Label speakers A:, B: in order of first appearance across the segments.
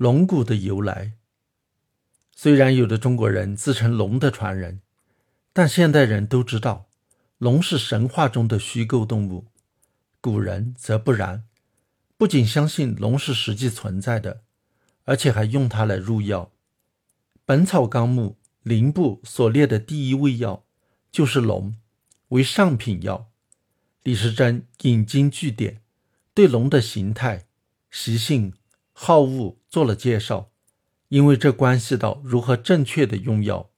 A: 龙骨的由来。虽然有的中国人自称龙的传人，但现代人都知道，龙是神话中的虚构动物。古人则不然，不仅相信龙是实际存在的，而且还用它来入药。《本草纲目》灵部所列的第一味药就是龙，为上品药。李时珍引经据典，对龙的形态、习性、好物做了介绍。因为这关系到如何正确的用药。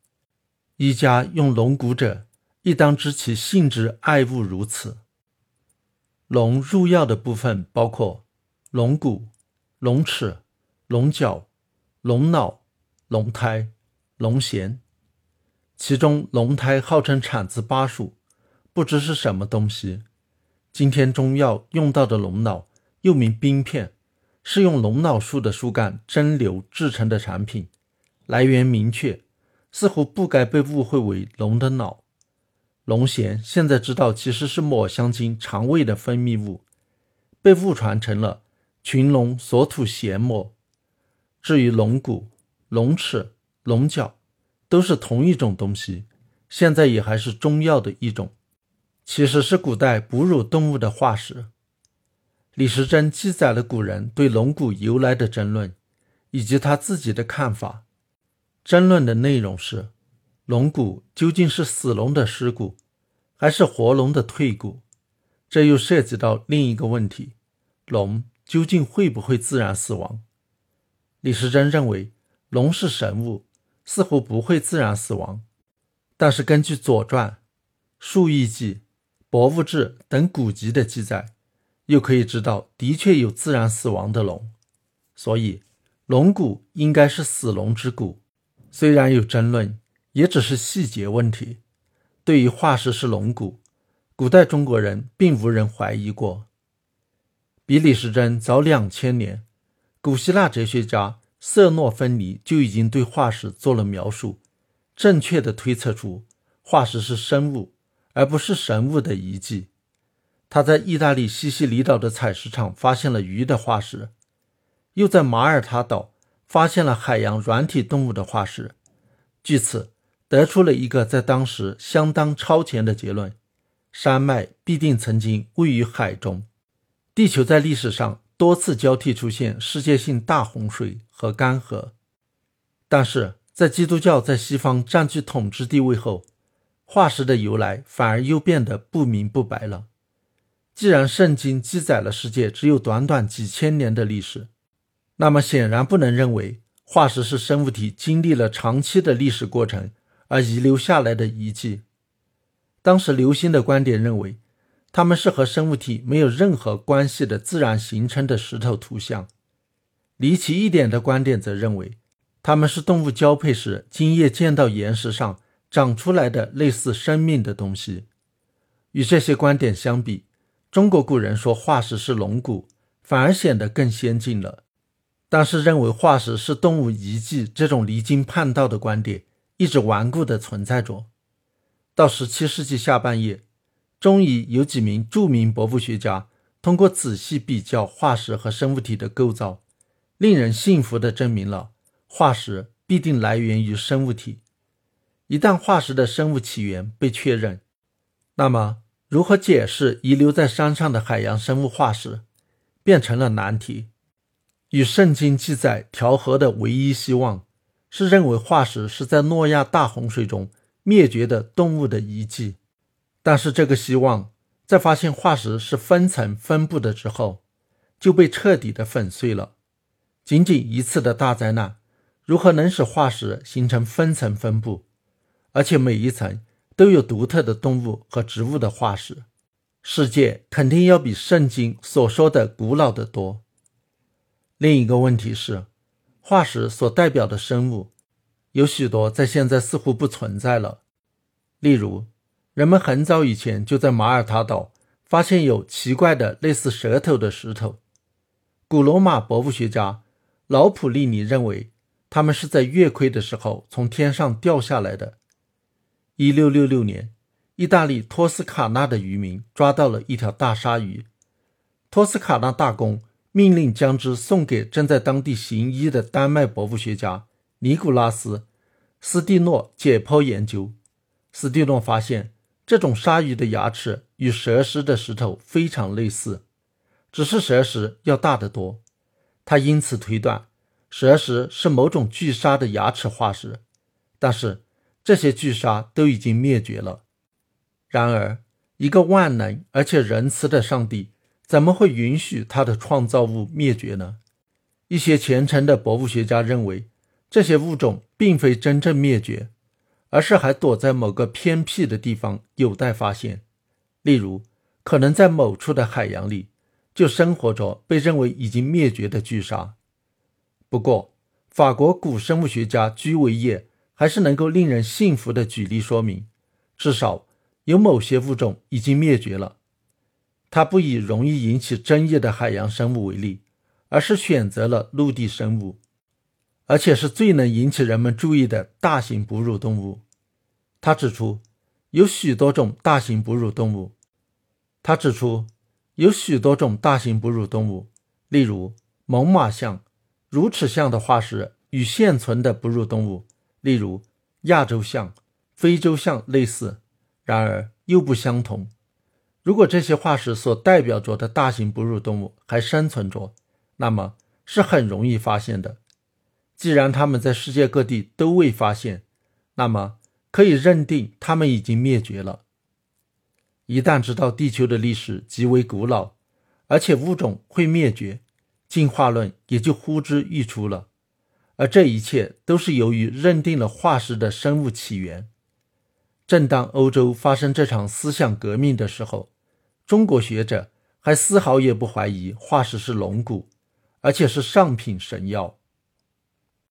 A: 医家用龙骨者，亦当知其性之爱物如此。龙入药的部分包括龙骨、龙齿、龙角、龙脑、龙胎、龙涎。其中龙胎号称产自巴蜀，不知是什么东西。今天中药用到的龙脑，又名冰片，是用龙脑树的树干蒸馏制成的产品，来源明确，似乎不该被误会为龙的脑。龙涎现在知道其实是抹香鲸肠胃的分泌物，被误传成了群龙所吐涎沫。至于龙骨、龙齿、龙角，都是同一种东西，现在也还是中药的一种。其实是古代哺乳动物的化石。李时珍记载了古人对龙骨由来的争论，以及他自己的看法。争论的内容是：龙骨究竟是死龙的尸骨，还是活龙的退骨？这又涉及到另一个问题：龙究竟会不会自然死亡？李时珍认为，龙是神物，似乎不会自然死亡。但是根据《左传》《述异记》。《博物志》等古籍的记载，又可以知道，的确有自然死亡的龙，所以龙骨应该是死龙之骨。虽然有争论，也只是细节问题。对于化石是龙骨，古代中国人并无人怀疑过。比李时珍早两千年，古希腊哲学家色诺芬尼就已经对化石做了描述，正确的推测出化石是生物。而不是神物的遗迹。他在意大利西西里岛的采石场发现了鱼的化石，又在马耳他岛发现了海洋软体动物的化石。据此，得出了一个在当时相当超前的结论：山脉必定曾经位于海中。地球在历史上多次交替出现世界性大洪水和干涸，但是在基督教在西方占据统治地位后。化石的由来反而又变得不明不白了。既然圣经记载了世界只有短短几千年的历史，那么显然不能认为化石是生物体经历了长期的历史过程而遗留下来的遗迹。当时流行的观点认为，它们是和生物体没有任何关系的自然形成的石头图像。离奇一点的观点则认为，它们是动物交配时精液溅到岩石上。长出来的类似生命的东西，与这些观点相比，中国古人说化石是龙骨，反而显得更先进了。但是，认为化石是动物遗迹这种离经叛道的观点，一直顽固地存在着。到十七世纪下半叶，终于有几名著名博物学家通过仔细比较化石和生物体的构造，令人信服地证明了化石必定来源于生物体。一旦化石的生物起源被确认，那么如何解释遗留在山上的海洋生物化石，变成了难题。与圣经记载调和的唯一希望，是认为化石是在诺亚大洪水中灭绝的动物的遗迹。但是这个希望，在发现化石是分层分布的之后，就被彻底的粉碎了。仅仅一次的大灾难，如何能使化石形成分层分布？而且每一层都有独特的动物和植物的化石，世界肯定要比圣经所说的古老的多。另一个问题是，化石所代表的生物有许多在现在似乎不存在了。例如，人们很早以前就在马耳他岛发现有奇怪的类似舌头的石头。古罗马博物学家老普利尼认为，他们是在月亏的时候从天上掉下来的。一六六六年，意大利托斯卡纳的渔民抓到了一条大鲨鱼。托斯卡纳大公命令将之送给正在当地行医的丹麦博物学家尼古拉斯·斯蒂诺解剖研究。斯蒂诺发现，这种鲨鱼的牙齿与蛇石的石头非常类似，只是蛇石要大得多。他因此推断，蛇石是某种巨鲨的牙齿化石。但是，这些巨鲨都已经灭绝了。然而，一个万能而且仁慈的上帝怎么会允许他的创造物灭绝呢？一些虔诚的博物学家认为，这些物种并非真正灭绝，而是还躲在某个偏僻的地方，有待发现。例如，可能在某处的海洋里，就生活着被认为已经灭绝的巨鲨。不过，法国古生物学家居维叶还是能够令人信服的举例说明，至少。有某些物种已经灭绝了。他不以容易引起争议的海洋生物为例，而是选择了陆地生物，而且是最能引起人们注意的大型哺乳动物。他指出，有许多种大型哺乳动物。他指出，有许多种大型哺乳动物，例如猛犸象、乳齿象的化石与现存的哺乳动物，例如亚洲象、非洲象类似。然而又不相同。如果这些化石所代表着的大型哺乳动物还生存着，那么是很容易发现的。既然它们在世界各地都未发现，那么可以认定它们已经灭绝了。一旦知道地球的历史极为古老，而且物种会灭绝，进化论也就呼之欲出了。而这一切都是由于认定了化石的生物起源。正当欧洲发生这场思想革命的时候，中国学者还丝毫也不怀疑化石是龙骨，而且是上品神药。